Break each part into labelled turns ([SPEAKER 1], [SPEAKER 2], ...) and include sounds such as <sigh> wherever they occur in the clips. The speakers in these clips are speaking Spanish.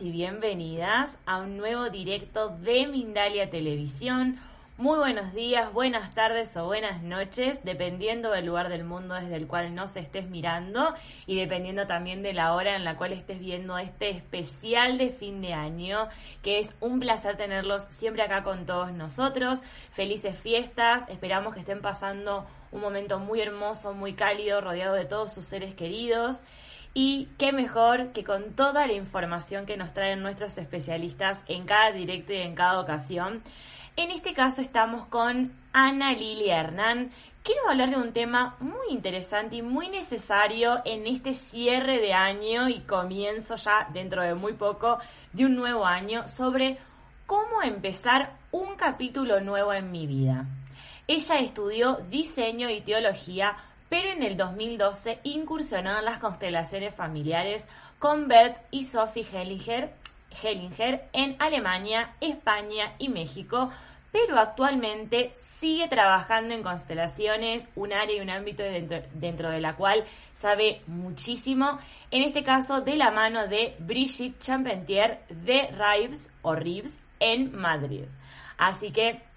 [SPEAKER 1] Y bienvenidas a un nuevo directo de Mindalia Televisión. Muy buenos días, buenas tardes o buenas noches, dependiendo del lugar del mundo desde el cual nos estés mirando y dependiendo también de la hora en la cual estés viendo este especial de fin de año, que es un placer tenerlos siempre acá con todos nosotros. Felices fiestas, esperamos que estén pasando un momento muy hermoso, muy cálido, rodeado de todos sus seres queridos. Y qué mejor que con toda la información que nos traen nuestros especialistas en cada directo y en cada ocasión. En este caso estamos con Ana Lilia Hernán, Quiero hablar de un tema muy interesante y muy necesario en este cierre de año y comienzo ya dentro de muy poco de un nuevo año sobre cómo empezar un capítulo nuevo en mi vida. Ella estudió diseño y teología pero en el 2012 incursionó en las constelaciones familiares con Bert y Sophie Hellinger, en Alemania, España y México, pero actualmente sigue trabajando en constelaciones, un área y un ámbito dentro, dentro, de la cual sabe muchísimo, en este caso de la mano de Brigitte Champentier de Rives o Rives en Madrid. Así que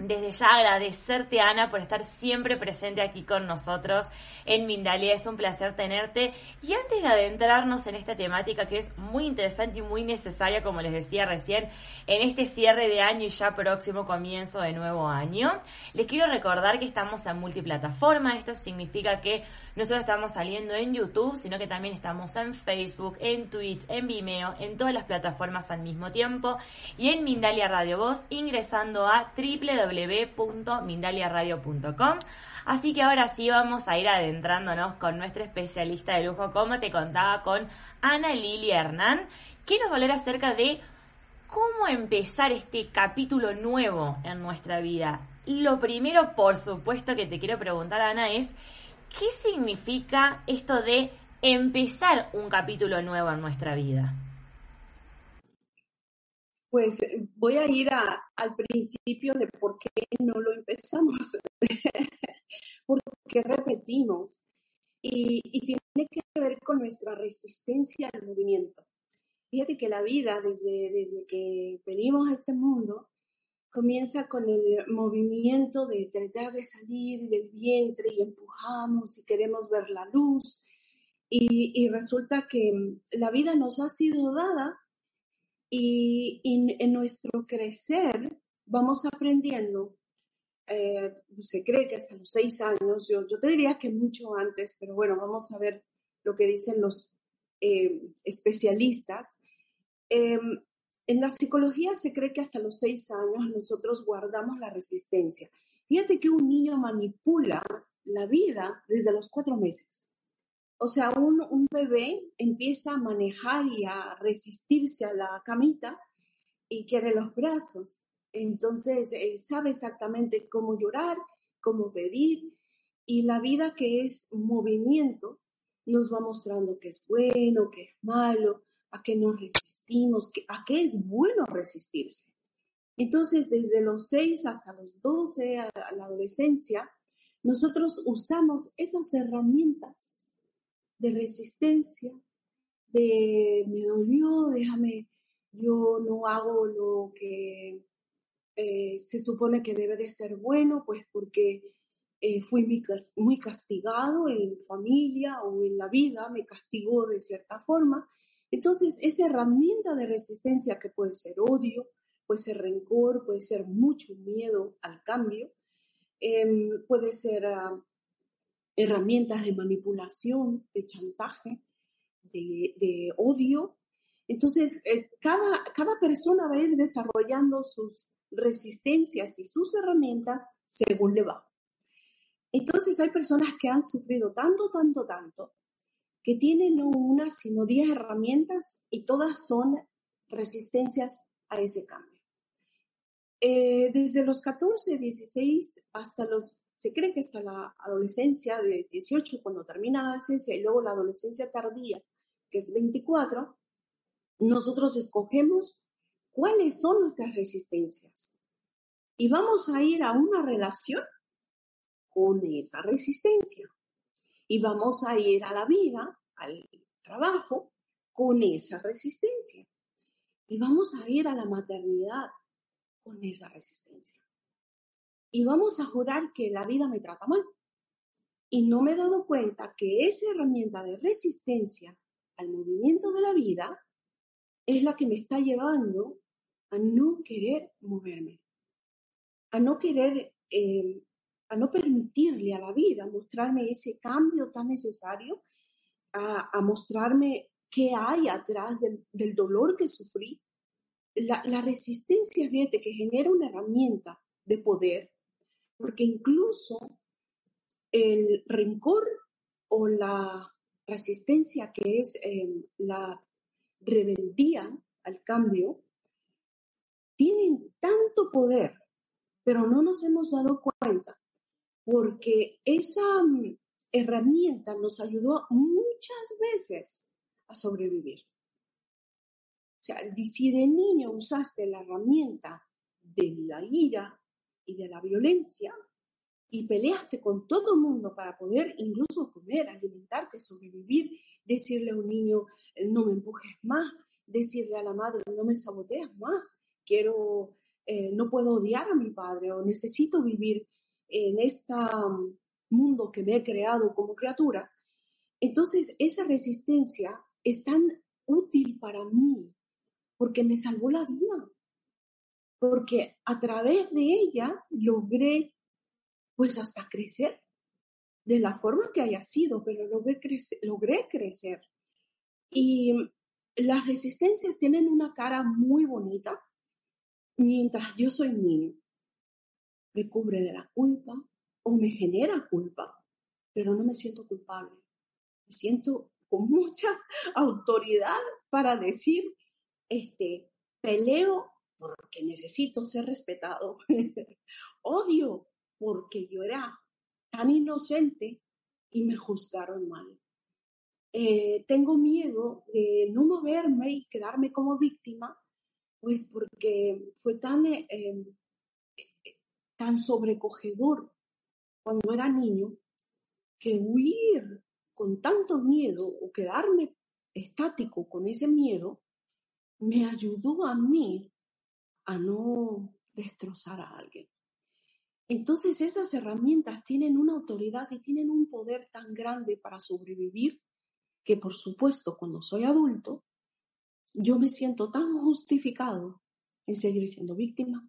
[SPEAKER 1] desde ya agradecerte, Ana, por estar siempre presente aquí con nosotros en Mindalia. Es un placer tenerte. Y antes de adentrarnos en esta temática que es muy interesante y muy necesaria, como les decía recién, en este cierre de año y ya próximo comienzo de nuevo año, les quiero recordar que estamos en multiplataforma. Esto significa que no solo estamos saliendo en YouTube, sino que también estamos en Facebook, en Twitch, en Vimeo, en todas las plataformas al mismo tiempo. Y en Mindalia Radio Voz, ingresando a www www.mindaliaradio.com. Así que ahora sí vamos a ir adentrándonos con nuestra especialista de lujo, como te contaba, con Ana Lilia Hernán, que nos va a hablar acerca de cómo empezar este capítulo nuevo en nuestra vida. Lo primero, por supuesto, que te quiero preguntar, Ana, es ¿qué significa esto de empezar un capítulo nuevo en nuestra vida?
[SPEAKER 2] Pues voy a ir al principio de por qué no lo empezamos, <laughs> porque repetimos y, tiene que ver con nuestra resistencia al movimiento. Fíjate que la vida, desde, desde que venimos a este mundo, comienza con el movimiento de tratar de salir del vientre y empujamos y queremos ver la luz. Y, y resulta que la vida nos ha sido dada y, en nuestro crecer vamos aprendiendo, eh, se cree que hasta los seis años, yo, yo te diría que mucho antes, pero bueno, vamos a ver lo que dicen los eh, especialistas. Em, en la psicología se cree que hasta los seis años nosotros guardamos la resistencia. Fíjate que un niño manipula la vida desde los cuatro meses. O sea, un, bebé empieza a manejar y a resistirse a la camita y quiere los brazos. Entonces, eh, sabe exactamente cómo llorar, cómo pedir. Y la vida que es movimiento nos va mostrando qué es bueno, qué es malo, a qué nos resistimos, a qué es bueno resistirse. Entonces, desde los 6 hasta los 12, a la adolescencia, nosotros usamos esas herramientas de resistencia, de me dolió, déjame, yo no hago lo que eh, se supone que debe de ser bueno, pues porque eh, fui muy, castigado en familia o en la vida, me castigó de cierta forma, Entonces, esa herramienta de resistencia que puede ser odio, puede ser rencor, puede ser mucho miedo al cambio, em, puede ser ah, herramientas de manipulación, de chantaje, de, odio. Entonces, eh, cada, cada persona va a ir desarrollando sus resistencias y sus herramientas según le va. Entonces, hay personas que han sufrido tanto, tanto, tanto, que tienen no una, sino diez herramientas y todas son resistencias a ese cambio. Eh, desde los 14, 16 hasta los, se cree que hasta la adolescencia de 18, cuando termina la adolescencia, y luego la adolescencia tardía, que es 24, nosotros escogemos cuáles son nuestras resistencias. Y vamos a ir a una relación con esa resistencia. Y vamos a ir a la vida, al trabajo, con esa resistencia. Y vamos a ir a la maternidad con esa resistencia. Y vamos a jurar que la vida me trata mal. Y no me he dado cuenta que esa herramienta de resistencia al movimiento de la vida es la que me está llevando a no querer moverme, a no querer eh, a no permitirle a la vida mostrarme ese cambio tan necesario, a, mostrarme qué hay atrás del, dolor que sufrí. La, resistencia, fíjate, que genera una herramienta de poder, porque incluso el rencor o la resistencia que es em, la rebeldía al cambio, tienen tanto poder, pero no nos hemos dado cuenta porque esa mm, herramienta nos ayudó muchas veces a sobrevivir. O sea, si de niño usaste la herramienta de la ira de la violencia y peleaste con todo el mundo para poder incluso comer, alimentarte, sobrevivir, decirle a un niño, no me empujes más, decirle a la madre, no me saboteas más, quiero, eh, no puedo odiar a mi padre o necesito vivir en este mundo que me he creado como criatura, entonces esa resistencia es tan útil para mí porque me salvó la vida, porque a través de ella logré pues hasta crecer de la forma que haya sido, pero logré crecer. Logré crecer. Y las resistencias tienen una cara muy bonita mientras yo soy niño me cubre de la culpa o me genera culpa, pero no me siento culpable. Me siento con mucha <laughs> autoridad para decir, este, peleo porque necesito ser respetado. <laughs> Odio porque yo era tan inocente y me juzgaron mal. Eh, tengo miedo de no moverme y quedarme como víctima, pues porque fue tan eh, em, tan sobrecogedor cuando era niño que huir con tanto miedo o quedarme estático con ese miedo me ayudó a mí a no destrozar a alguien. Entonces esas herramientas tienen una autoridad y tienen un poder tan grande para sobrevivir que por supuesto cuando soy adulto yo me siento tan justificado en seguir siendo víctima,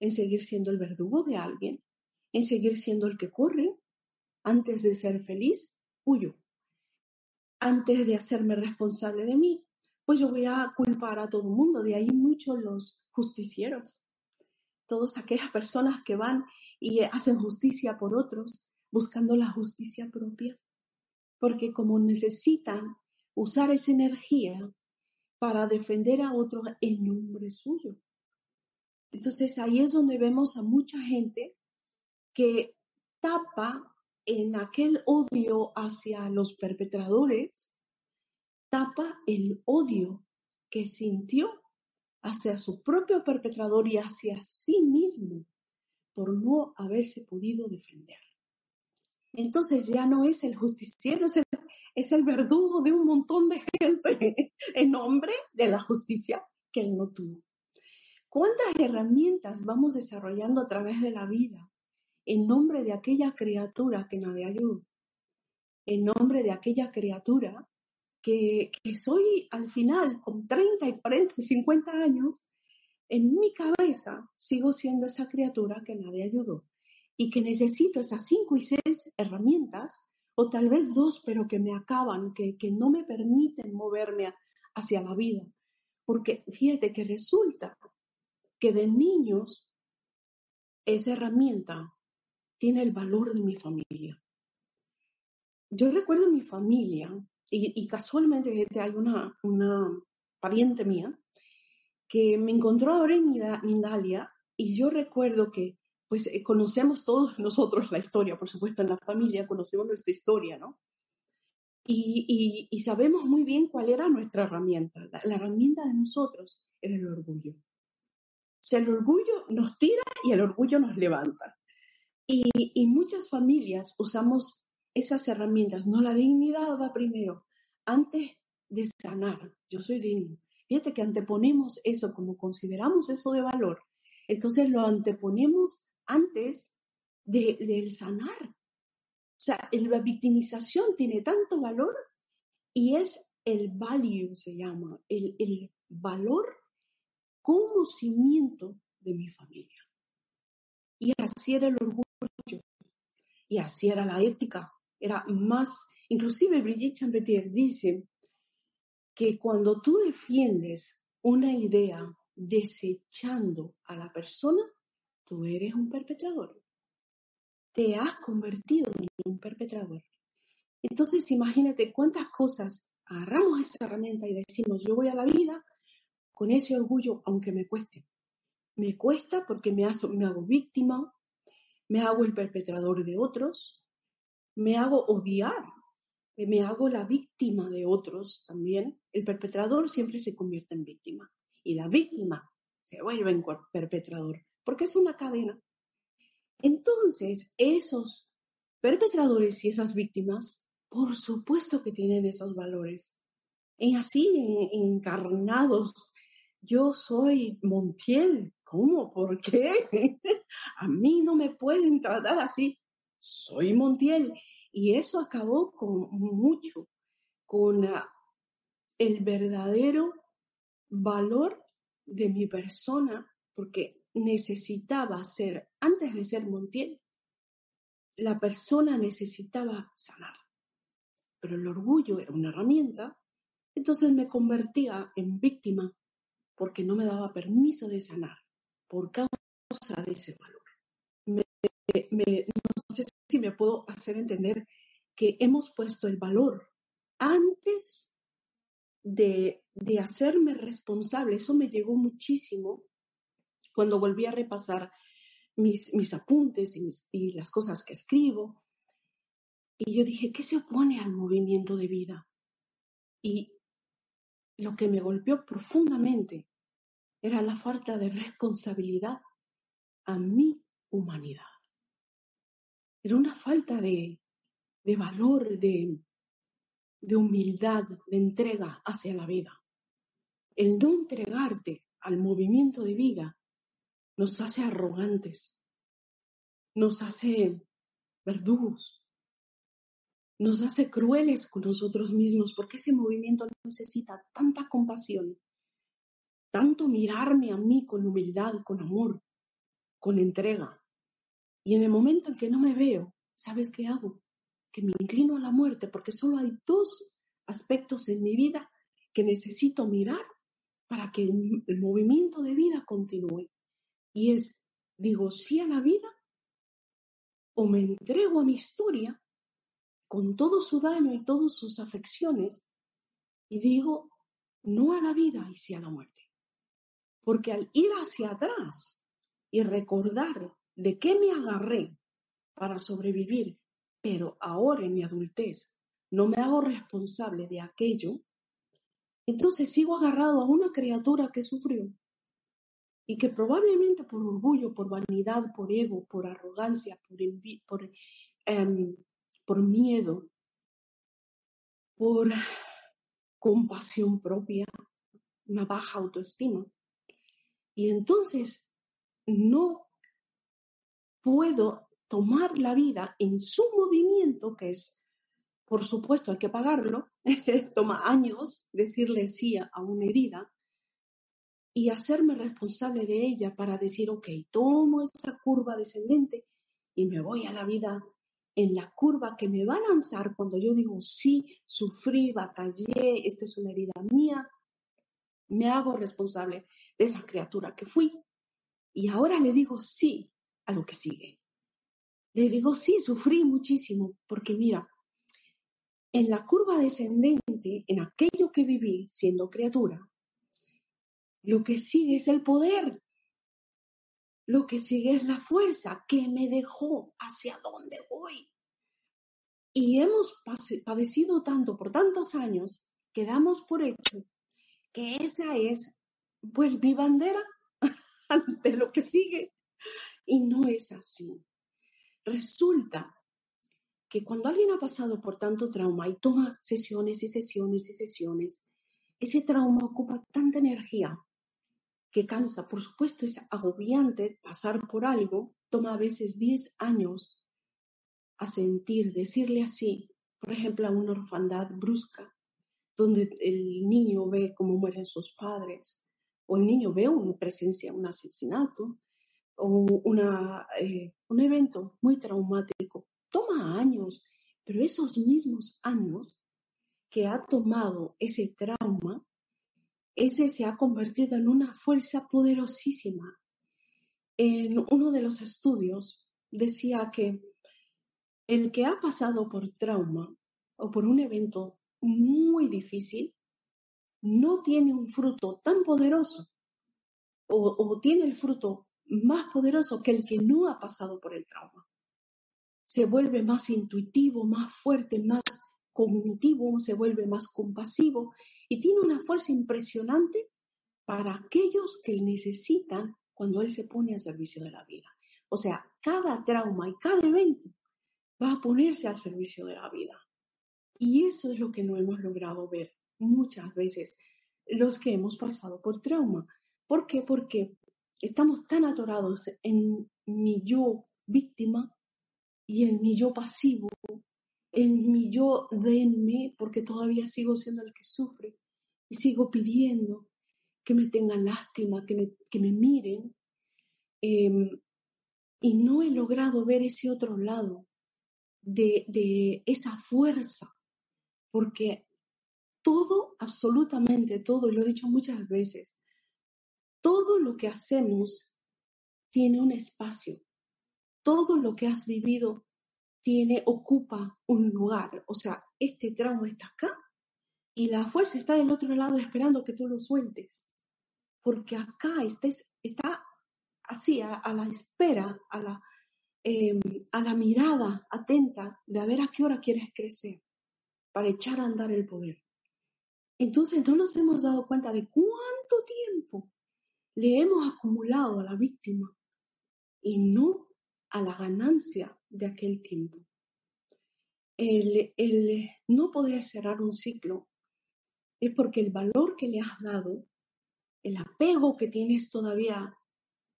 [SPEAKER 2] en seguir siendo el verdugo de alguien, en seguir siendo el que corre. Antes de ser feliz, huyo. Antes de hacerme responsable de mí, pues yo voy a culpar a todo el mundo. De ahí muchos los justicieros. Todas aquellas personas que van y hacen justicia por otros, buscando la justicia propia. Porque como necesitan usar esa energía para defender a otros en nombre suyo. Entonces ahí es donde vemos a mucha gente que tapa en aquel odio hacia los perpetradores, tapa el odio que sintió hacia su propio perpetrador y hacia sí mismo por no haberse podido defender. Entonces ya no es el justiciero, es el, es el verdugo de un montón de gente <laughs> en nombre de la justicia que él no tuvo. ¿Cuántas herramientas vamos desarrollando a través de la vida en nombre de aquella criatura que nadie ayudó? En nombre de aquella criatura que, soy al final, con 30 y 40 y 50 años, en mi cabeza sigo siendo esa criatura que nadie ayudó y que necesito esas cinco y seis herramientas, o tal vez dos, pero que me acaban, que, que no me permiten moverme hacia la vida. Porque fíjate que resulta que de niños esa herramienta tiene el valor de mi familia. Yo recuerdo mi familia, y, casualmente hay una, una pariente mía que me encontró ahora en Mindalia, y yo recuerdo que pues eh, conocemos todos nosotros la historia, por supuesto en la familia conocemos nuestra historia, ¿no? Y, y, sabemos muy bien cuál era nuestra herramienta. La, herramienta de nosotros era el orgullo. O sea, el orgullo nos tira y el orgullo nos levanta. Y, y muchas familias usamos esas herramientas. No, la dignidad va primero. Antes de sanar, yo soy digno. Fíjate que anteponemos eso, como consideramos eso de valor, entonces lo anteponemos antes de, del sanar. O sea, la victimización tiene tanto valor y es el value, se llama, el, el valor como cimiento de mi familia. Y así era el orgullo, y así era la ética, era más, inclusive Brigitte Champetier dice que cuando tú defiendes una idea desechando a la persona, tú eres un perpetrador. Te has convertido en un perpetrador. Entonces, imagínate cuántas cosas agarramos esa herramienta y decimos, yo voy a la vida con ese orgullo, aunque me cueste. Me cuesta porque me, me hago víctima, me hago el perpetrador de otros, me hago odiar, me hago la víctima de otros también. El perpetrador siempre se convierte en víctima y la víctima se vuelve en perpetrador porque es una cadena. Entonces, esos perpetradores y esas víctimas, por supuesto que tienen esos valores. Y así, encarnados, yo soy Montiel. ¿Cómo? ¿Por qué? <laughs> A mí no me pueden tratar así. Soy Montiel. Y eso acabó con mucho, con ah, el verdadero valor de mi persona, porque necesitaba ser, antes de ser Montiel, la persona necesitaba sanar. Pero el orgullo era una herramienta, entonces me convertía en víctima porque no me daba permiso de sanar por causa de ese valor. sé si me puedo hacer entender que hemos puesto el valor antes de, de hacerme responsable. Eso me llegó muchísimo cuando volví a repasar mis, mis apuntes y, y las cosas que escribo. Y yo dije, ¿qué se opone al movimiento de vida? Y lo que me golpeó profundamente era la falta de responsabilidad a mi humanidad. Era una falta de, de valor, de, de humildad, de entrega hacia la vida. El no entregarte al movimiento de vida nos hace arrogantes, nos hace verdugos, nos hace crueles con nosotros mismos, porque ese movimiento necesita tanta compasión, tanto mirarme a mí con humildad, con amor, con entrega. Y en el momento en que no me veo, ¿sabes qué hago? Que me inclino a la muerte, porque solo hay dos aspectos en mi vida que necesito mirar para que el movimiento de vida continúe. Y es, digo sí a la vida o me entrego a mi historia con todo su daño y todas sus afecciones y digo no a la vida y sí a la muerte. Porque al ir hacia atrás y recordar de qué me agarré para sobrevivir, pero ahora en mi adultez no me hago responsable de aquello, entonces sigo agarrado a una criatura que sufrió y que probablemente por orgullo, por vanidad, por ego, por arrogancia, por, em, por miedo, por compasión propia, una baja autoestima. Y entonces no puedo tomar la vida en su movimiento, que es, por supuesto, hay que pagarlo, <laughs> toma años decirle sí a una herida y hacerme responsable de ella para decir, ok, tomo esa curva descendente y me voy a la vida en la curva que me va a lanzar cuando yo digo, sí, sufrí, batallé, esta es una herida mía, me hago responsable de esa criatura que fui. Y ahora le digo sí a lo que sigue. Le digo sí, sufrí muchísimo porque mira, en la curva descendente, en aquello que viví siendo criatura, lo que sigue es el poder. Lo que sigue es la fuerza que me dejó hacia dónde voy. Y hemos padecido tanto por tantos años que damos por hecho que esa es, pues, mi bandera <laughs> ante lo que sigue. Y no es así. Resulta que cuando alguien ha pasado por tanto trauma y toma sesiones y sesiones y sesiones, ese trauma ocupa tanta energía que cansa. Por supuesto, es agobiante pasar por algo, toma a veces 10 años a sentir, decirle así, por ejemplo, a una orfandad brusca, donde el niño ve cómo mueren sus padres, o el niño ve una presencia, un asesinato, eh, un evento muy traumático. Toma años, pero esos mismos años que ha tomado ese trauma ese se ha convertido en una fuerza poderosísima. En uno de los estudios decía que el que ha pasado por trauma o por un evento muy difícil no tiene un fruto tan poderoso o tiene el fruto más poderoso que el que no ha pasado por el trauma. Se vuelve más intuitivo, más fuerte, más cognitivo, se vuelve más compasivo y tiene una fuerza impresionante para aquellos que necesitan cuando Él se pone al servicio de la vida. O sea, cada trauma y cada evento va a ponerse al servicio de la vida. Y eso es lo que no hemos logrado ver muchas veces los que hemos pasado por trauma. ¿Por qué? Porque estamos tan atorados en mi yo víctima y en mi yo pasivo, en mi yo denme, porque todavía sigo siendo el que sufre, y sigo pidiendo que me tengan lástima, que me, que me miren. Em, y no he logrado ver ese otro lado de, de esa fuerza, porque todo, absolutamente todo, lo he dicho muchas veces, todo lo que hacemos tiene un espacio. Todo lo que has vivido tiene, ocupa un lugar. O sea, este trauma está acá y la fuerza está del otro lado esperando que tú lo sueltes. Porque acá está, está así, a, la espera, a la, em, a la mirada atenta de a ver a qué hora quieres crecer para echar a andar el poder. Entonces no nos hemos dado cuenta de cuánto tiempo le hemos acumulado a la víctima y no a la ganancia de aquel tiempo. El, no poder cerrar un ciclo es porque el valor que le has dado, el apego que tienes todavía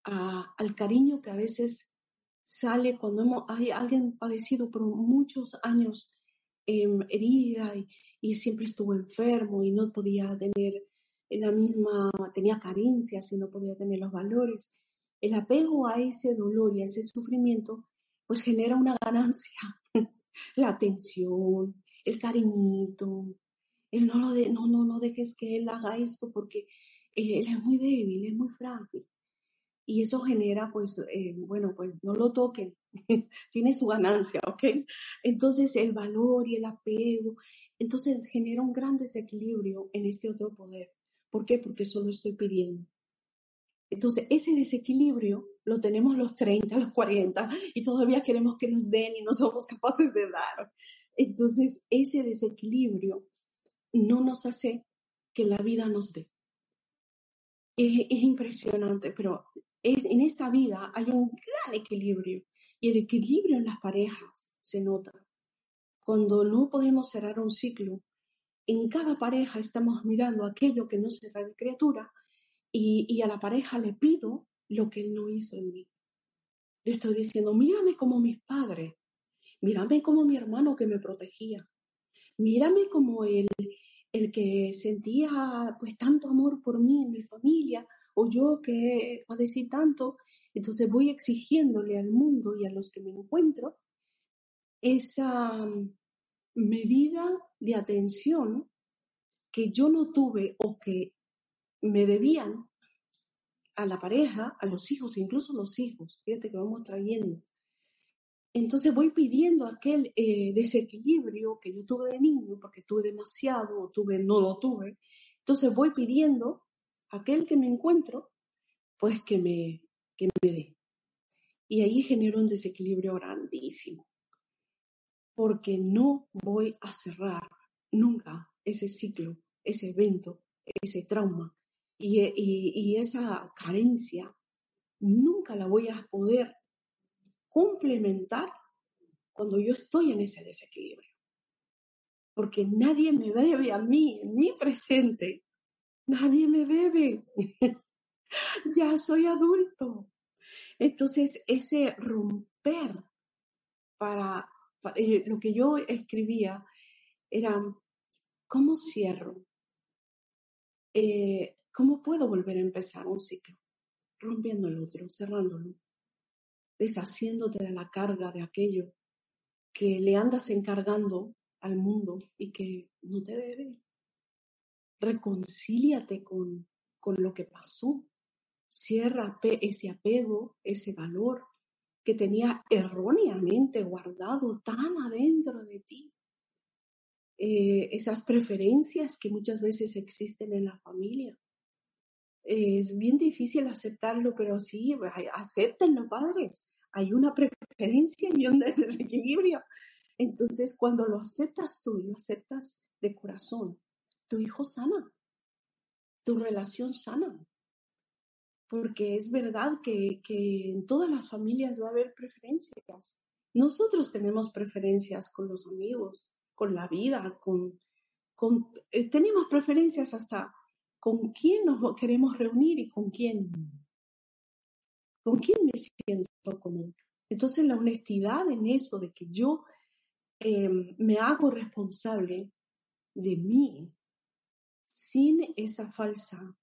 [SPEAKER 2] al cariño que a veces sale cuando hemos, hay alguien padecido por muchos años em, herida y, siempre estuvo enfermo y no podía tener la misma, tenía carencias y no podía tener los valores. El apego a ese dolor y a ese sufrimiento pues genera una ganancia, <laughs> la atención, el cariñito, él no, lo de, no, no, no dejes que él haga esto porque eh, él es muy débil, es muy frágil. Y eso genera, pues, eh, bueno, pues no lo toquen, <laughs> tiene su ganancia, <laughs> ¿ok? Entonces el valor y el apego, entonces genera un gran desequilibrio en este otro poder. ¿Por qué? Porque solo estoy pidiendo. Entonces, ese desequilibrio lo tenemos los 30, los 40 y todavía queremos que nos den y no somos capaces de dar. Entonces, ese desequilibrio no nos hace que la vida nos dé. Es, impresionante, pero en esta vida hay un gran equilibrio y el equilibrio en las parejas se nota. Cuando no podemos cerrar un ciclo, en cada pareja estamos mirando aquello que no cerra de criatura y, y a la pareja le pido lo que él no hizo en mí. Le estoy diciendo, mírame como mis padres, mírame como mi hermano que me protegía, Mírame como el, el que sentía pues tanto amor por mí, en mi familia, o yo que padecí tanto, entonces voy exigiéndole al mundo y a los que me encuentro esa medida de atención que yo no tuve o que me debían a la pareja, a los hijos, incluso los hijos, fíjate que vamos trayendo. Entonces voy pidiendo aquel eh, desequilibrio que yo tuve de niño, porque tuve demasiado o tuve, no lo tuve. Entonces voy pidiendo aquel que me encuentro, pues que me, que me dé. Y ahí genero un desequilibrio grandísimo, porque no voy a cerrar nunca ese ciclo, ese evento, ese trauma y, esa carencia, nunca la voy a poder complementar cuando yo estoy en ese desequilibrio. Porque nadie me bebe a mí, en mi presente. Nadie me bebe. <laughs> ya soy adulto. Entonces, ese romper para, eh, lo que yo escribía era, ¿cómo cierro? Eh, ¿Cómo puedo volver a empezar un ciclo? Rompiendo el otro, cerrándolo deshaciéndote de la carga de aquello que le andas encargando al mundo y que no te debe. Reconcíliate con, con lo que pasó. Cierra ese apego, ese valor que tenía erróneamente guardado tan adentro de ti. Eh, esas preferencias que muchas veces existen en la familia. es bien difícil aceptarlo, pero sí, acéptenlo, padres hay una preferencia y un <laughs> desequilibrio. Entonces, cuando lo aceptas tú y lo aceptas de corazón, tu hijo sana, tu relación sana. Porque es verdad que, en todas las familias va a haber preferencias. Nosotros tenemos preferencias con los amigos, con la vida, con, con eh, tenemos preferencias hasta con quién nos queremos reunir y con quién ¿Con quién me siento común? Entonces la honestidad en eso de que yo em, me hago responsable de mí sin esa falsa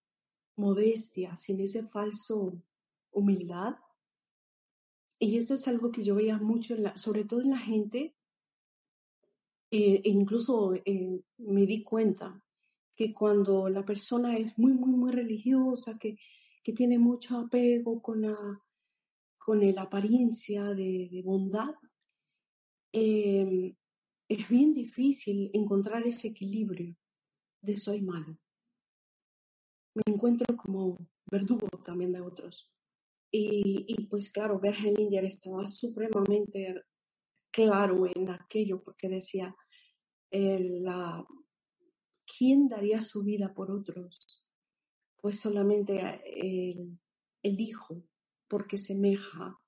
[SPEAKER 2] modestia, sin ese falso humildad. Y eso es algo que yo veía mucho, sobre todo en la gente, eh, e incluso eh, me di cuenta que cuando la persona es muy, muy, muy religiosa, que que tiene mucho apego con la, con apariencia de, bondad, em, es bien difícil encontrar ese equilibrio de soy malo. Me encuentro como verdugo también de otros. Y, y pues claro, Bergelinger estaba supremamente claro en aquello porque decía, la, ¿quién daría su vida por otros? pues solamente el, el Hijo, porque semeja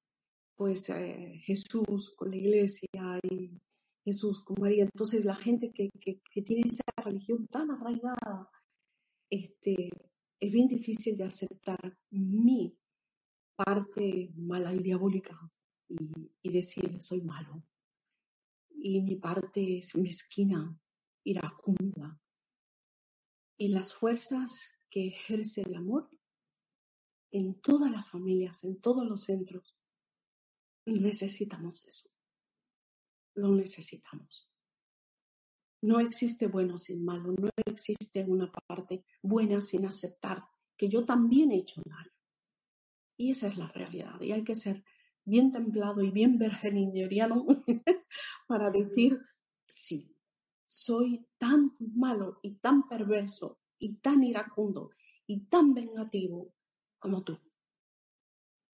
[SPEAKER 2] pues eh, Jesús con la iglesia y Jesús con María. Entonces la gente que, que, tiene esa religión tan arraigada, este, es bien difícil de aceptar mi parte mala y diabólica y, decir soy malo. Y mi parte es mezquina, iracunda. Y las fuerzas que ejerce el amor en todas las familias, en todos los centros. Necesitamos eso. Lo necesitamos. No existe bueno sin malo, no existe una parte buena sin aceptar que yo también he hecho mal. Y esa es la realidad. Y hay que ser bien templado y bien vergeninieriano <laughs> para decir, sí, soy tan malo y tan perverso y tan iracundo y tan vengativo como tú.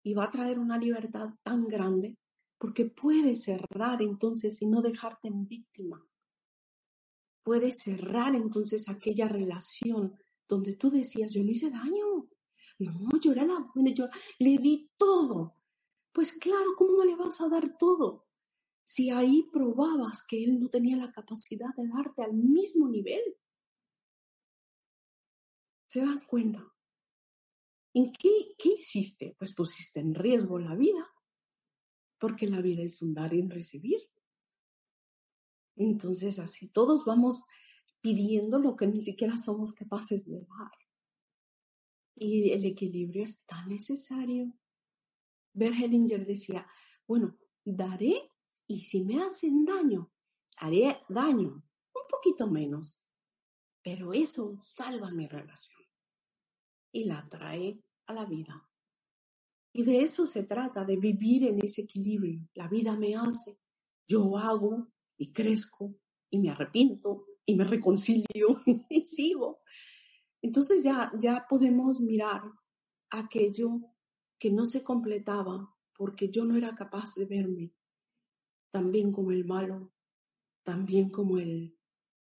[SPEAKER 2] Y va a traer una libertad tan grande porque puedes cerrar entonces y no dejarte en víctima. Puedes cerrar entonces aquella relación donde tú decías, yo no hice daño. No, yo era la buena, yo le di todo. Pues claro, ¿cómo no le vas a dar todo? Si ahí probabas que él no tenía la capacidad de darte al mismo nivel. ¿Se dan cuenta? ¿En qué, qué hiciste? Pues pusiste en riesgo la vida, porque la vida es un dar y recibir. Entonces así todos vamos pidiendo lo que ni siquiera somos capaces de dar. Y el equilibrio es tan necesario. Bert Hellinger decía, bueno, daré y si me hacen daño, haré daño, un poquito menos, pero eso salva mi relación y la trae a la vida. Y de eso se trata, de vivir en ese equilibrio. La vida me hace, yo hago y crezco y me arrepiento y me reconcilio <laughs> y sigo. Entonces ya, ya podemos mirar aquello que no se completaba porque yo no era capaz de verme también como el malo, también como el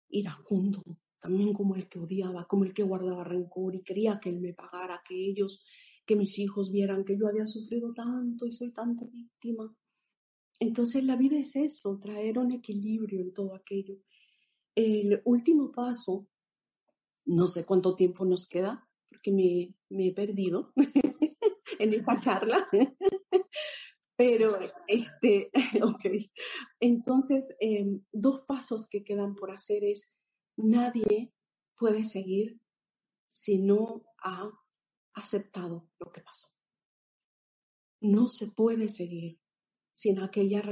[SPEAKER 2] iracundo, también como el que odiaba, como el que guardaba rencor y quería que él me pagara, que ellos que mis hijos vieran que yo había sufrido tanto y soy tanta víctima. Entonces la vida es eso, traer un equilibrio en todo aquello. El último paso, no sé cuánto tiempo nos queda, porque me, he perdido <laughs> en esta charla. <laughs> Pero, este, <laughs> ok. Entonces, em, dos pasos que quedan por hacer es, nadie puede seguir si no ha aceptado lo que pasó. No se puede seguir sin aquella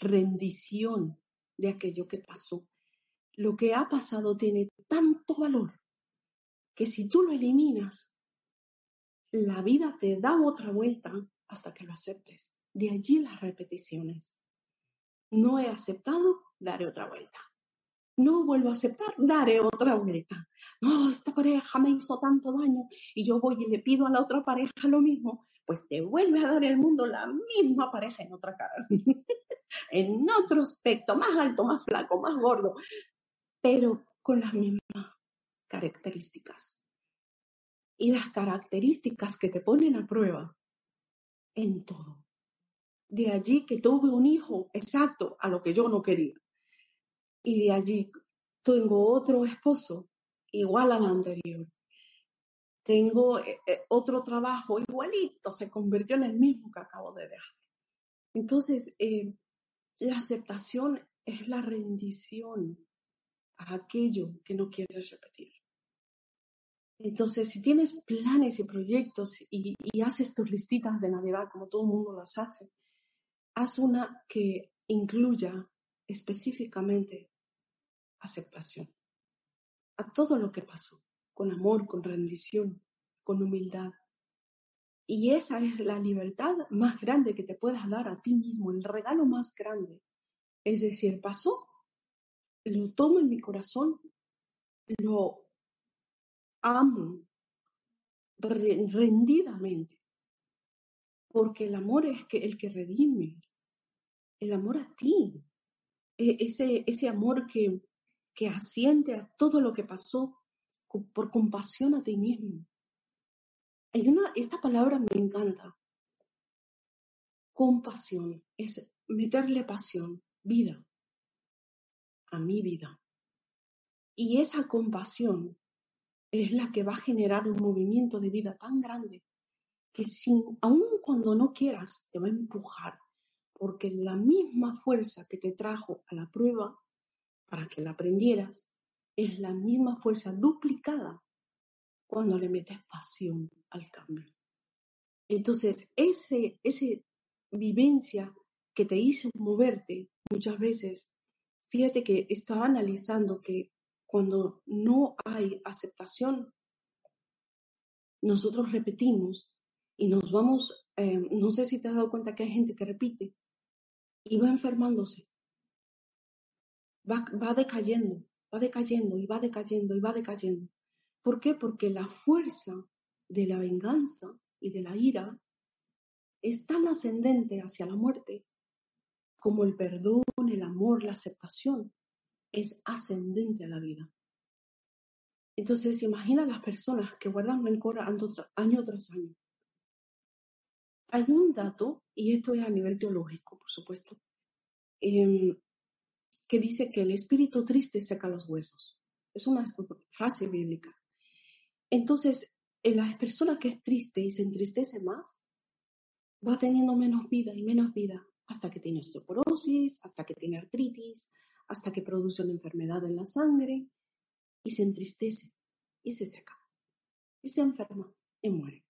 [SPEAKER 2] rendición de aquello que pasó. Lo que ha pasado tiene tanto valor que si tú lo eliminas, la vida te da otra vuelta hasta que lo aceptes. De allí las repeticiones. No he aceptado, daré otra vuelta no vuelvo a aceptar, daré otra vuelta. No, esta pareja me hizo tanto daño y yo voy y le pido a la otra pareja lo mismo, pues te vuelve a dar el mundo la misma pareja en otra cara, <laughs> en otro aspecto, más alto, más flaco, más gordo, pero con las mismas características. Y las características que te ponen a prueba en todo. De allí que tuve un hijo exacto a lo que yo no quería y de allí tengo otro esposo igual al anterior. Tengo eh, eh, otro trabajo igualito, se convirtió en el mismo que acabo de dejar. Entonces, eh, la aceptación es la rendición a aquello que no quieres repetir. Entonces, si tienes planes y proyectos y, y, haces tus listitas de Navidad como todo el mundo las hace, haz una que incluya específicamente aceptación a todo lo que pasó, con amor, con rendición, con humildad. Y esa es la libertad más grande que te puedas dar a ti mismo, el regalo más grande. Es decir, pasó, lo tomo en mi corazón, lo amo rendidamente, porque el amor es el que redime, el amor a ti, e, ese, ese amor que, que asiente a todo lo que pasó por compasión a ti mismo. Hay una, esta palabra me encanta. Compasión es meterle pasión, vida, a mi vida. Y esa compasión es la que va a generar un movimiento de vida tan grande que sin, aun cuando no quieras, te va a empujar, porque la misma fuerza que te trajo a la prueba para que la aprendieras, es la misma fuerza duplicada cuando le metes pasión al cambio. Entonces, ese, ese vivencia que te hizo moverte muchas veces, fíjate que estaba analizando que cuando no hay aceptación, nosotros repetimos y nos vamos, eh, no sé si te has dado cuenta que hay gente que repite y va enfermándose va, decayendo, va decayendo y va decayendo y va decayendo. ¿Por qué? Porque la fuerza de la venganza y de la ira es tan ascendente hacia la muerte como el perdón, el amor, la aceptación es ascendente a la vida. Entonces, imagina las personas que guardan rencor año tras año. Hay un dato, y esto es a nivel teológico, por supuesto, em, que dice que el espíritu triste seca los huesos. Es una frase bíblica. Entonces, la persona que es triste y se entristece más, va teniendo menos vida y menos vida hasta que tiene osteoporosis, hasta que tiene artritis, hasta que produce una enfermedad en la sangre y se entristece y se seca y se enferma y muere.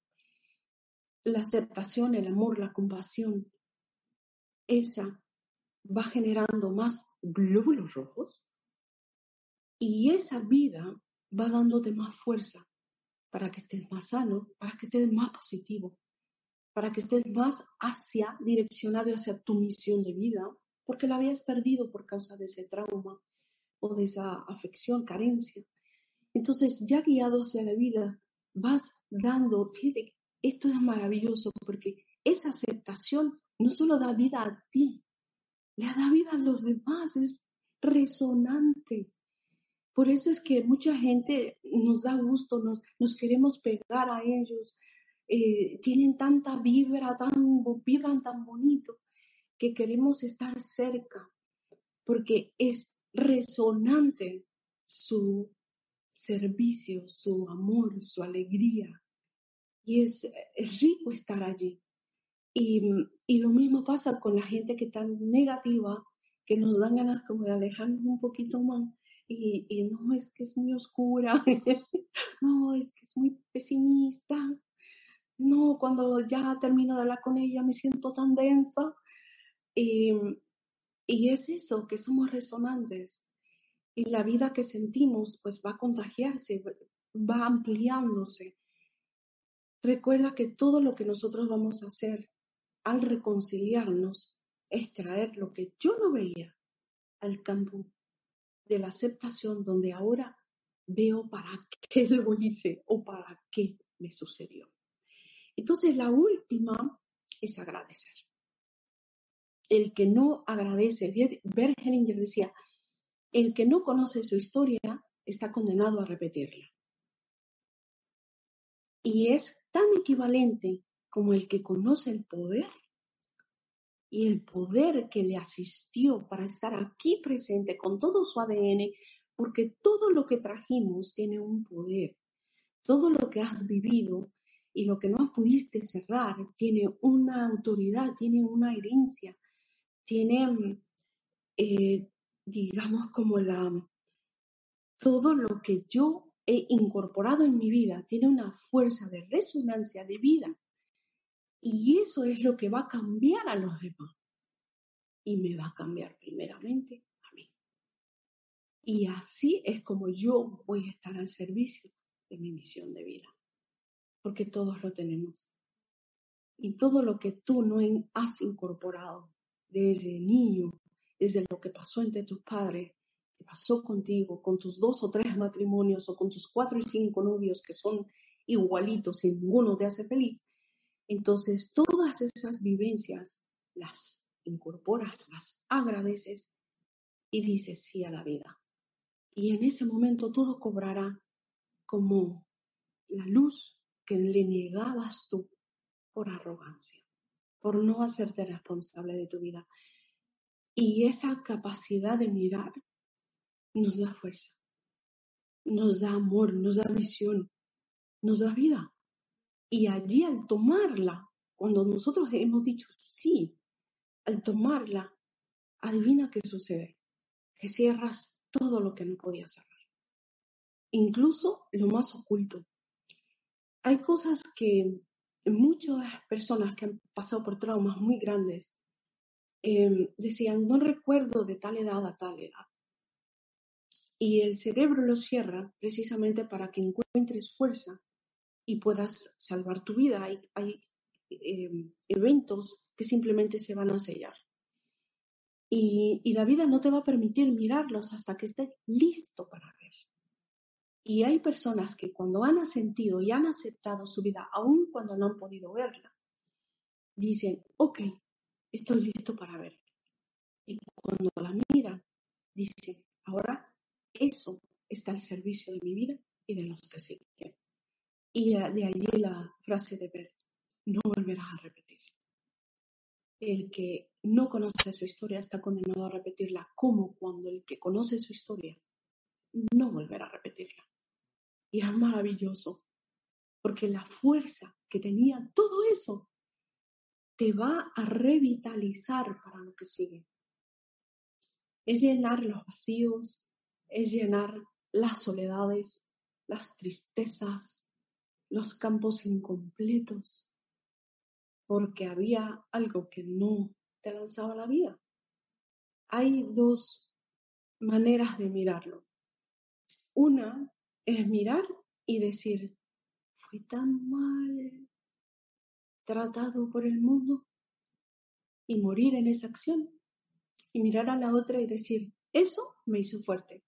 [SPEAKER 2] La aceptación, el amor, la compasión, esa va generando más glóbulos rojos y esa vida va dándote más fuerza para que estés más sano, para que estés más positivo, para que estés más hacia, direccionado hacia tu misión de vida, porque la habías perdido por causa de ese trauma o de esa afección, carencia. Entonces, ya guiado hacia la vida, vas dando, fíjate, esto es maravilloso porque esa aceptación no solo da vida a ti, le da vida a los demás, es resonante. Por eso es que mucha gente nos da gusto, nos, queremos pegar a ellos, eh, tienen tanta vibra, tan, vibran tan bonito, que queremos estar cerca, porque es resonante su servicio, su amor, su alegría. Y es rico estar allí. Y, y, lo mismo pasa con la gente que tan negativa, que nos dan ganas como de alejarnos un poquito más. Y, y no, es que es muy oscura, <laughs> no, es que es muy pesimista, no, cuando ya termino de hablar con ella me siento tan densa. Y, y es eso, que somos resonantes. Y la vida que sentimos pues va a contagiarse, va ampliándose. Recuerda que todo lo que nosotros vamos a hacer al reconciliarnos es traer lo que yo no veía al campo de la aceptación donde ahora veo para <laughs> qué lo hice o para qué me sucedió. Entonces, la última es agradecer. El que no agradece, Bergelinger decía, el que no conoce su historia está condenado a repetirla. Y es tan equivalente como el que conoce el poder y el poder que le asistió para estar aquí presente con todo su ADN, porque todo lo que trajimos tiene un poder. Todo lo que has vivido y lo que no pudiste cerrar tiene una autoridad, tiene una herencia, tiene, eh, digamos, como la, todo lo que yo he incorporado en mi vida tiene una fuerza de resonancia de vida. Y eso es lo que va a cambiar a los demás. Y me va a cambiar primeramente a mí. Y así es como yo voy a estar al servicio de mi misión de vida porque todos lo tenemos. Y todo lo que tú no has incorporado desde niño, desde lo que pasó entre tus padres, que pasó contigo, con tus dos o tres matrimonios o con tus cuatro y cinco novios que son igualitos y ninguno te hace feliz, entonces todas esas vivencias las incorporas, las agradeces y dices sí a la vida. Y en ese momento todo cobrará como la luz que le negabas tú por arrogancia, por no hacerte responsable de tu vida. Y esa capacidad de mirar nos da fuerza, nos da amor, nos da visión, nos da vida. Y allí al tomarla, cuando nosotros hemos dicho sí, al tomarla, adivina qué sucede, que cierras todo lo que no podías cerrar, incluso lo más oculto, hay cosas que muchas personas que han pasado por traumas muy grandes em, decían, no recuerdo de tal edad a tal edad. Y el cerebro lo cierra precisamente para que encuentres fuerza y puedas salvar tu vida. Hay, hay em, eventos que simplemente se van a sellar. Y, y la vida no te va a permitir mirarlos hasta que estés listo para y hay personas que cuando han sentido y han aceptado su vida, aun cuando no han podido verla, dicen, ok, estoy listo para verla. Y cuando la miran, dicen, ahora eso está al servicio de mi vida y de los que siguen. Y de allí la frase de ver, no volverás a repetir. El que no conoce su historia está condenado a repetirla, como cuando el que conoce su historia no volverá a repetirla. Y es maravilloso, porque la fuerza que tenía todo eso te va a revitalizar para lo que sigue. es llenar los vacíos, es llenar las soledades, las tristezas, los campos incompletos, porque había algo que no te lanzaba la vida. Hay dos maneras de mirarlo. Una es mirar y decir, fui tan mal tratado por el mundo y morir en esa acción. Y mirar a la otra y decir, eso me hizo fuerte.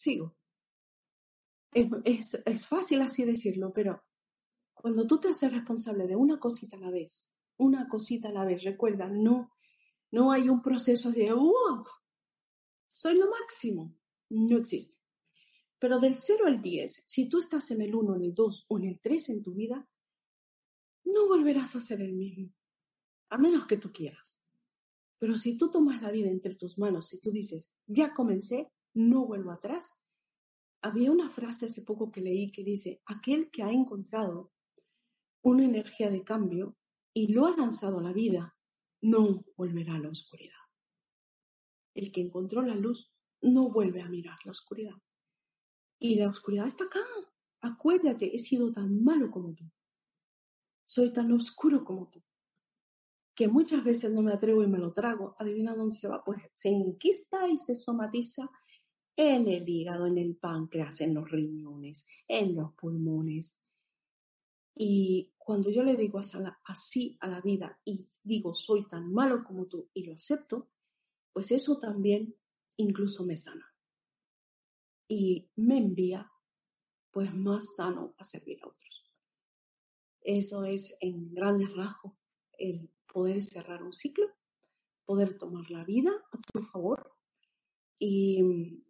[SPEAKER 2] Sigo. Es, es, fácil así decirlo, pero cuando tú te haces responsable de una cosita a la vez, una cosita a la vez, recuerda, no, no hay un proceso de, wow, soy lo máximo. No existe. Pero del 0 al 10, si tú estás en el 1, en el 2 o en el 3 en tu vida, no volverás a ser el mismo, a menos que tú quieras. Pero si tú tomas la vida entre tus manos y tú dices, ya comencé, no vuelvo atrás, había una frase hace poco que leí que dice, aquel que ha encontrado una energía de cambio y lo ha lanzado a la vida, no volverá a la oscuridad. El que encontró la luz no vuelve a mirar la oscuridad. Y la oscuridad está acá. Acuérdate, he sido tan malo como tú. Soy tan oscuro como tú. Que muchas veces no me atrevo y me lo trago. Adivina dónde se va. Pues se enquista y se somatiza en el hígado, en el páncreas, en los riñones, en los pulmones. Y cuando yo le digo así a la vida y digo soy tan malo como tú y lo acepto, pues eso también incluso me sana. Y me envía pues más sano a servir a otros. Eso es en grandes rasgos el poder cerrar un ciclo, poder tomar la vida a tu favor y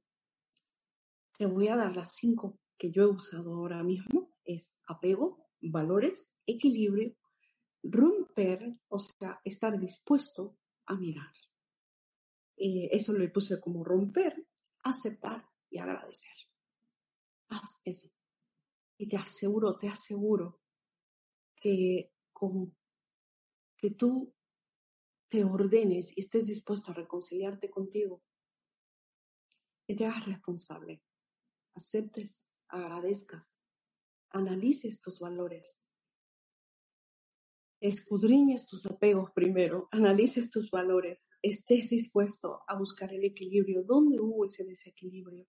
[SPEAKER 2] te voy a dar las cinco que yo he usado ahora mismo. Es apego, valores, equilibrio, romper, o sea, estar dispuesto a mirar. Eh, eso lo puse como romper, aceptar y agradecer. Haz eso. Y te aseguro, te aseguro que con que tú te ordenes y estés dispuesto a reconciliarte contigo, que te hagas responsable aceptes, agradezcas, analices tus valores, escudriñes tus apegos primero, analices tus valores, estés dispuesto a buscar el equilibrio, dónde hubo ese desequilibrio,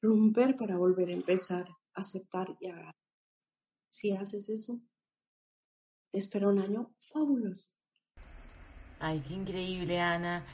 [SPEAKER 2] romper para volver a empezar, aceptar y agradecer. Si haces eso, te espera un año fabuloso.
[SPEAKER 1] Ay, qué increíble, Ana.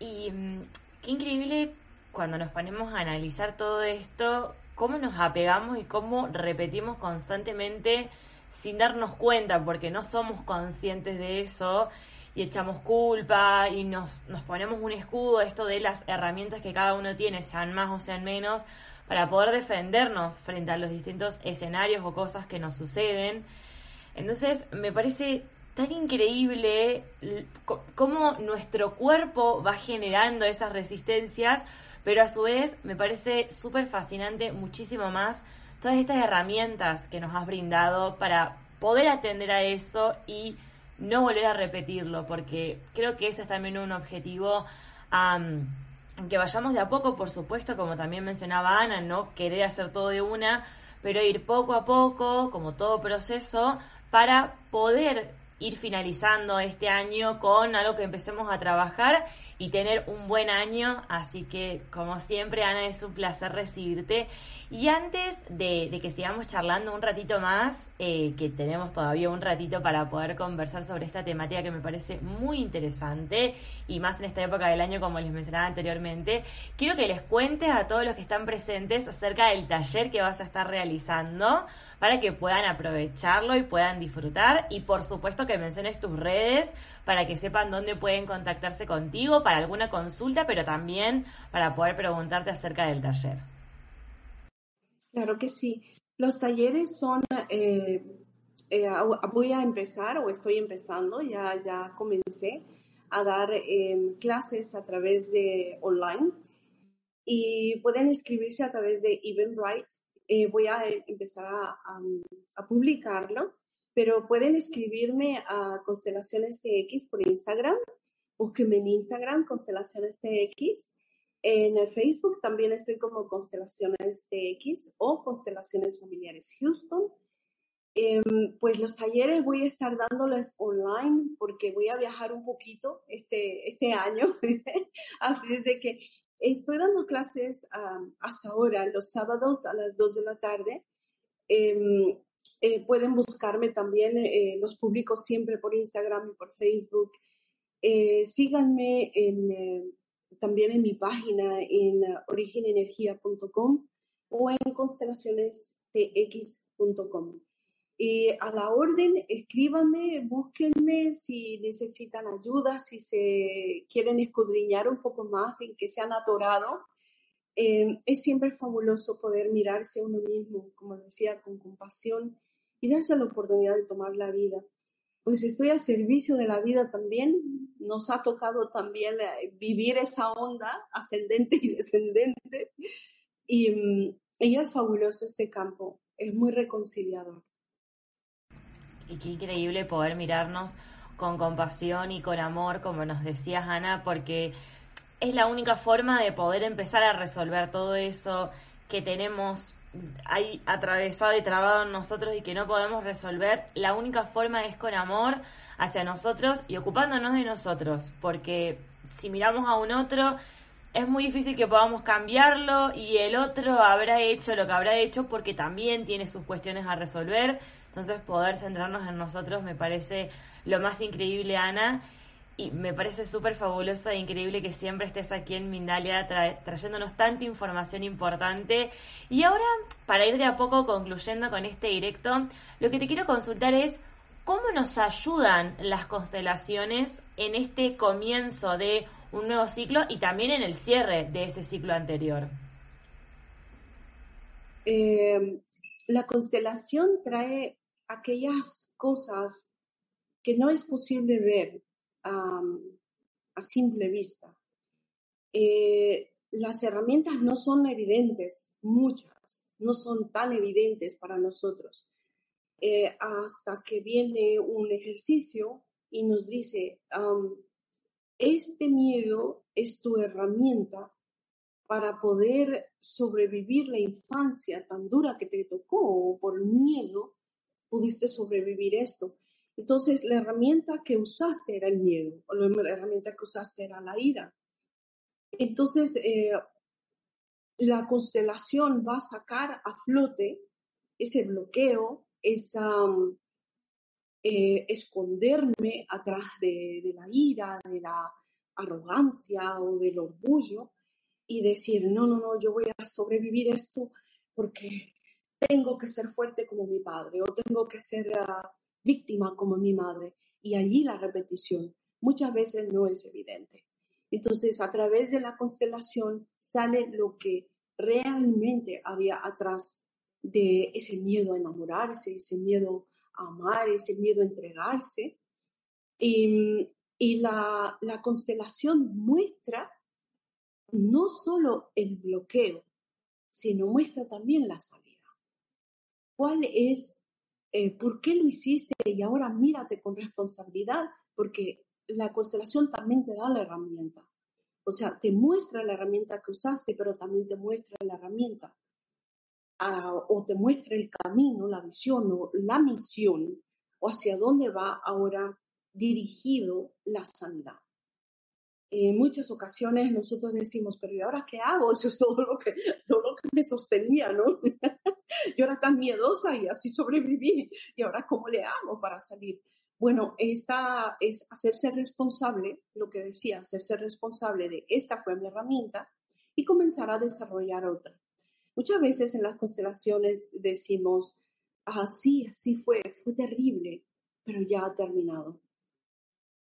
[SPEAKER 1] Y mm, qué increíble cuando nos ponemos a analizar todo esto, cómo nos apegamos y cómo repetimos constantemente sin darnos cuenta, porque no somos conscientes de eso y echamos culpa y nos, ponemos un escudo, esto de las herramientas que cada uno tiene, sean más o sean menos, para poder defendernos frente a los distintos escenarios o cosas que nos suceden. Entonces, me parece tan increíble cómo nuestro cuerpo va generando esas resistencias pero a su vez me parece súper fascinante muchísimo más todas estas herramientas que nos has brindado para poder atender a eso y no volver a repetirlo, porque creo que ese es también un objetivo que vayamos de a poco, por supuesto, como también mencionaba Ana, no querer hacer todo de una, pero ir poco a poco, como todo proceso, para poder ir finalizando este año con algo que empecemos a trabajar y tener un buen año. Así que, como siempre, Ana, es un placer recibirte. Y antes de, que sigamos charlando un ratito más, eh, que tenemos todavía un ratito para poder conversar sobre esta temática que me parece muy interesante y más en esta época del año, como les mencionaba anteriormente, quiero que les cuentes a todos los que están presentes acerca del taller que vas a estar realizando para que puedan aprovecharlo y puedan disfrutar. Y por supuesto que menciones tus redes para que sepan dónde pueden contactarse contigo para alguna consulta, pero también para poder preguntarte acerca del taller.
[SPEAKER 2] Claro que sí. Los talleres son, eh, eh, voy a empezar o estoy empezando, ya, ya comencé a dar em, clases a través de online y pueden inscribirse a través de Eventbrite. Eh, voy a empezar a publicarlo pero pueden escribirme a Constelaciones TX por Instagram Búsquenme en Instagram, Constelaciones TX. En Facebook también estoy como Constelaciones TX o Constelaciones Familiares Houston. Em, pues los talleres voy a estar dándoles online porque voy a viajar un poquito este, este año. <laughs> Así es que estoy dando clases hasta ahora, los sábados a las 2 de la tarde. Em, eh, pueden buscarme también, eh, los publico siempre por Instagram y por Facebook. Eh, síganme en, también en mi página en originenergia.com o en constelacionestx.com. Y a la orden, escríbanme, búsquenme si necesitan ayuda, si se quieren escudriñar un poco más, en que se han atorado. Eh, es siempre fabuloso poder mirarse a uno mismo, como decía, con compasión y darse la oportunidad de tomar la vida. Pues estoy a servicio de la vida también. Nos ha tocado también eh, vivir esa onda ascendente y <laughs> descendente. Y, mm, y es fabuloso este campo, es muy reconciliador
[SPEAKER 1] y qué increíble poder mirarnos con compasión y con amor, como nos decías Ana, porque es la única forma de poder empezar a resolver todo eso que tenemos ahí atravesado y trabado en nosotros y que no podemos resolver. La única forma es con amor hacia nosotros y ocupándonos de nosotros, porque si miramos a un otro, es muy difícil que podamos cambiarlo y el otro habrá hecho lo que habrá hecho porque también tiene sus cuestiones a resolver entonces poder centrarnos en nosotros me parece lo más increíble, Ana. Y me parece súper fabuloso e increíble que siempre estés aquí en Mindalia trayéndonos tanta información importante. Y ahora, para ir de a poco concluyendo con este directo, lo que te quiero consultar es cómo nos ayudan las constelaciones en este comienzo de un nuevo ciclo y también en el cierre de ese ciclo anterior.
[SPEAKER 2] Eh, la constelación trae aquellas cosas que no es posible ver a simple vista. Eh, las herramientas no son evidentes, muchas, no son tan evidentes para nosotros. Eh, hasta que viene un ejercicio y nos dice, este miedo es tu herramienta para poder sobrevivir la infancia tan dura que te tocó por miedo pudiste sobrevivir esto. Entonces, la herramienta que usaste era el miedo, o la herramienta que usaste era la ira. Entonces, eh, la constelación va a sacar a flote ese bloqueo, esa eh, esconderme atrás de, de la ira, de la arrogancia o del orgullo y decir, no, no, no, yo voy a sobrevivir esto porque tengo que ser fuerte como mi padre o tengo que ser ah, víctima como mi madre. Y allí la repetición muchas veces no es evidente. Entonces, a través de la constelación sale lo que realmente había atrás de ese miedo a enamorarse, ese miedo a amar, ese miedo a entregarse. Y, y la, la constelación muestra no solo el bloqueo, sino muestra también la salida cuál es, por qué lo hiciste y ahora mírate con responsabilidad, porque la constelación también te da la herramienta. O sea, te muestra la herramienta que usaste, pero también te muestra la herramienta ah, o te muestra el camino, la visión o la misión o hacia dónde va ahora dirigido la sanidad. En muchas ocasiones nosotros decimos, pero ¿y ahora qué hago? Eso es todo lo que, todo lo que me sostenía, ¿no? <laughs> Yo era tan miedosa y así sobreviví. ¿Y ahora cómo le hago para salir? Bueno, esta es hacerse responsable, lo que decía, hacerse responsable de esta fue mi herramienta y comenzar a desarrollar otra. Muchas veces en las constelaciones decimos, así, así fue, fue terrible, pero ya ha terminado.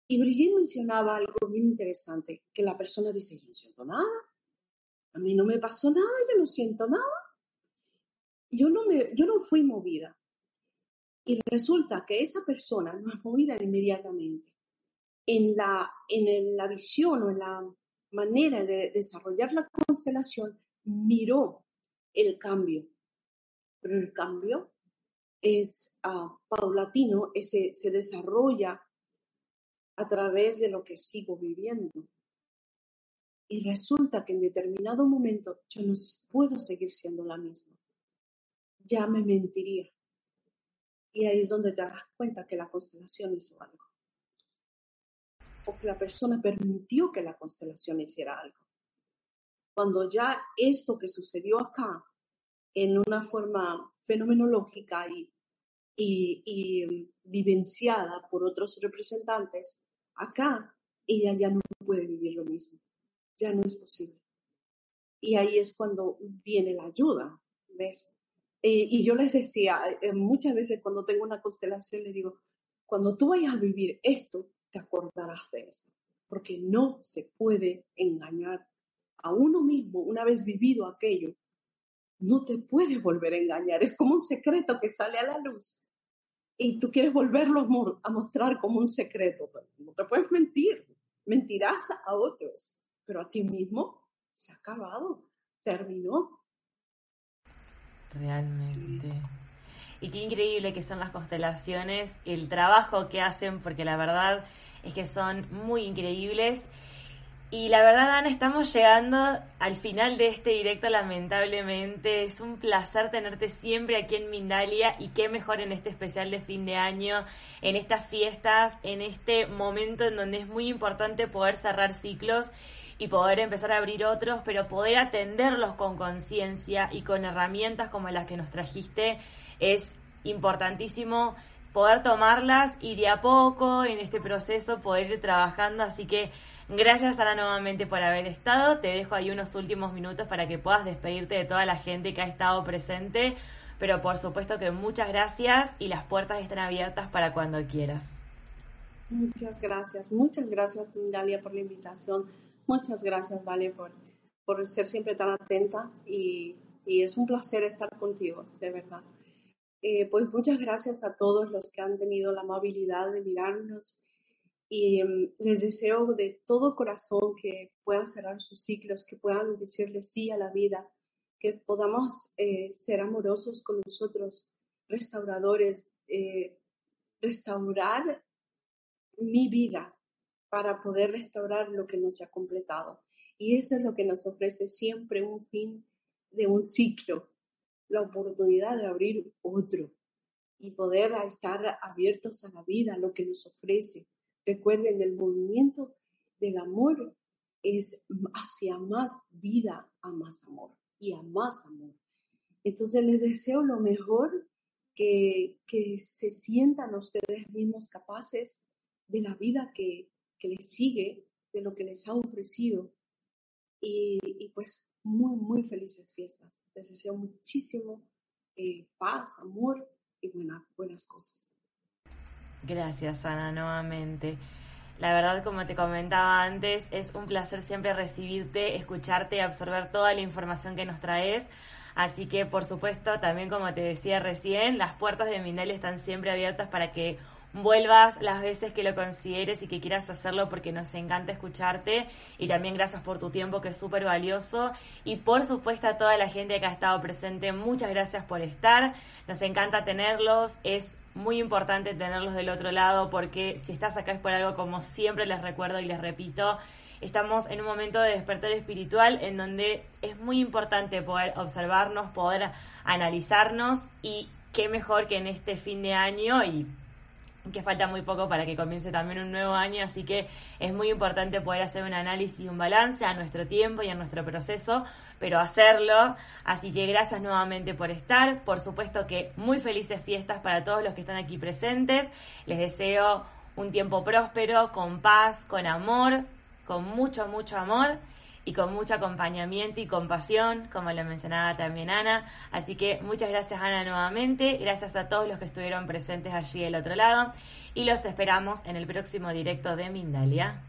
[SPEAKER 2] Y Brigitte mencionaba algo bien interesante, que la persona dice, yo no siento nada, a mí no me pasó nada, yo no siento nada yo no, me, yo no fui movida. Y resulta que esa persona no es movida inmediatamente. En la, en la visión o en la manera de desarrollar la constelación, miró el cambio. Pero el cambio es uh, paulatino, ese, se desarrolla a través de lo que sigo viviendo. Y resulta que en determinado momento yo no puedo seguir siendo la misma. Ya me mentiría. Y ahí es donde te das cuenta que la constelación hizo algo. O que la persona permitió que la constelación hiciera algo. Cuando ya esto que sucedió acá, en una forma fenomenológica y, vivenciada por otros representantes, acá ella ya no puede vivir lo mismo ya no es posible. Y ahí es cuando viene la ayuda, ¿ves? Eh, y yo les decía, eh, muchas veces cuando tengo una constelación, les digo, cuando tú vayas a vivir esto, te acordarás de esto, porque no se puede engañar a uno mismo una vez vivido aquello. No te puedes volver a engañar, es como un secreto que sale a la luz y tú quieres volverlo a mostrar como un secreto, no te puedes mentir, mentirás a otros pero a ti mismo se ha acabado, terminó.
[SPEAKER 1] Realmente. Y qué increíble que son las constelaciones, el trabajo que hacen, porque la verdad es que son muy increíbles. Y la verdad, Ana, estamos llegando al final de este directo, lamentablemente. Es un placer tenerte siempre aquí en Mindalia y qué mejor en este especial de fin de año, en estas fiestas, en este momento en donde es muy importante poder cerrar ciclos y poder empezar a abrir otros, pero poder atenderlos con conciencia y con herramientas como las que nos trajiste es importantísimo poder tomarlas y de a poco en este proceso poder ir trabajando. Así que gracias Ana nuevamente por haber estado. Te dejo ahí unos últimos minutos para que puedas despedirte de toda la gente que ha estado presente. Pero por supuesto que muchas gracias y las puertas están abiertas para cuando quieras.
[SPEAKER 2] Muchas gracias, muchas gracias Dalia por la invitación. Muchas gracias, Vale, por, por ser siempre tan atenta y, y, es un placer estar contigo, de verdad. Eh, pues muchas gracias a todos los que han tenido la amabilidad de mirarnos y um, les deseo de todo corazón que puedan cerrar sus ciclos, que puedan decirle sí a la vida, que podamos eh, ser amorosos con nosotros, restauradores, eh, restaurar mi vida, para poder restaurar lo que no se ha completado. Y eso es lo que nos ofrece siempre un fin de un ciclo, la oportunidad de abrir otro y poder estar abiertos a la vida, lo que nos ofrece. Recuerden, el movimiento del amor es hacia más vida, a más amor y a más amor. Entonces les deseo lo mejor, que, que se sientan ustedes mismos capaces de la vida que, que les sigue, de lo que les ha ofrecido. Y, pues muy, muy felices fiestas. Les deseo muchísimo eh, paz, amor y buenas cosas.
[SPEAKER 1] Gracias, Ana, nuevamente. La verdad, como te comentaba antes, es un placer siempre recibirte, escucharte, absorber toda la información que nos traes. Así que, por supuesto, también como te decía recién, las puertas de Minel están siempre abiertas para que vuelvas las veces que lo consideres y que quieras hacerlo porque nos encanta escucharte. Y también gracias por tu tiempo que es súper valioso. Y por supuesto a toda la gente que ha estado presente, muchas gracias por estar, nos encanta tenerlos, es muy importante tenerlos del otro lado porque si estás acá es por algo como siempre les recuerdo y les repito, estamos en un momento de despertar espiritual en donde es muy importante poder observarnos, poder analizarnos y qué mejor que en este fin de año y que falta muy poco para que comience también un nuevo año, así que es muy importante poder hacer un análisis y un balance a nuestro tiempo y a nuestro proceso, pero hacerlo. Así que gracias nuevamente por estar. Por supuesto que muy felices fiestas para todos los que están aquí presentes. Les deseo un tiempo próspero, con paz, con amor, con mucho, mucho amor y con mucho acompañamiento y compasión, como lo mencionaba también Ana. Así que muchas gracias Ana nuevamente, gracias a todos los que estuvieron presentes allí del otro lado y los esperamos en el próximo directo de Mindalia.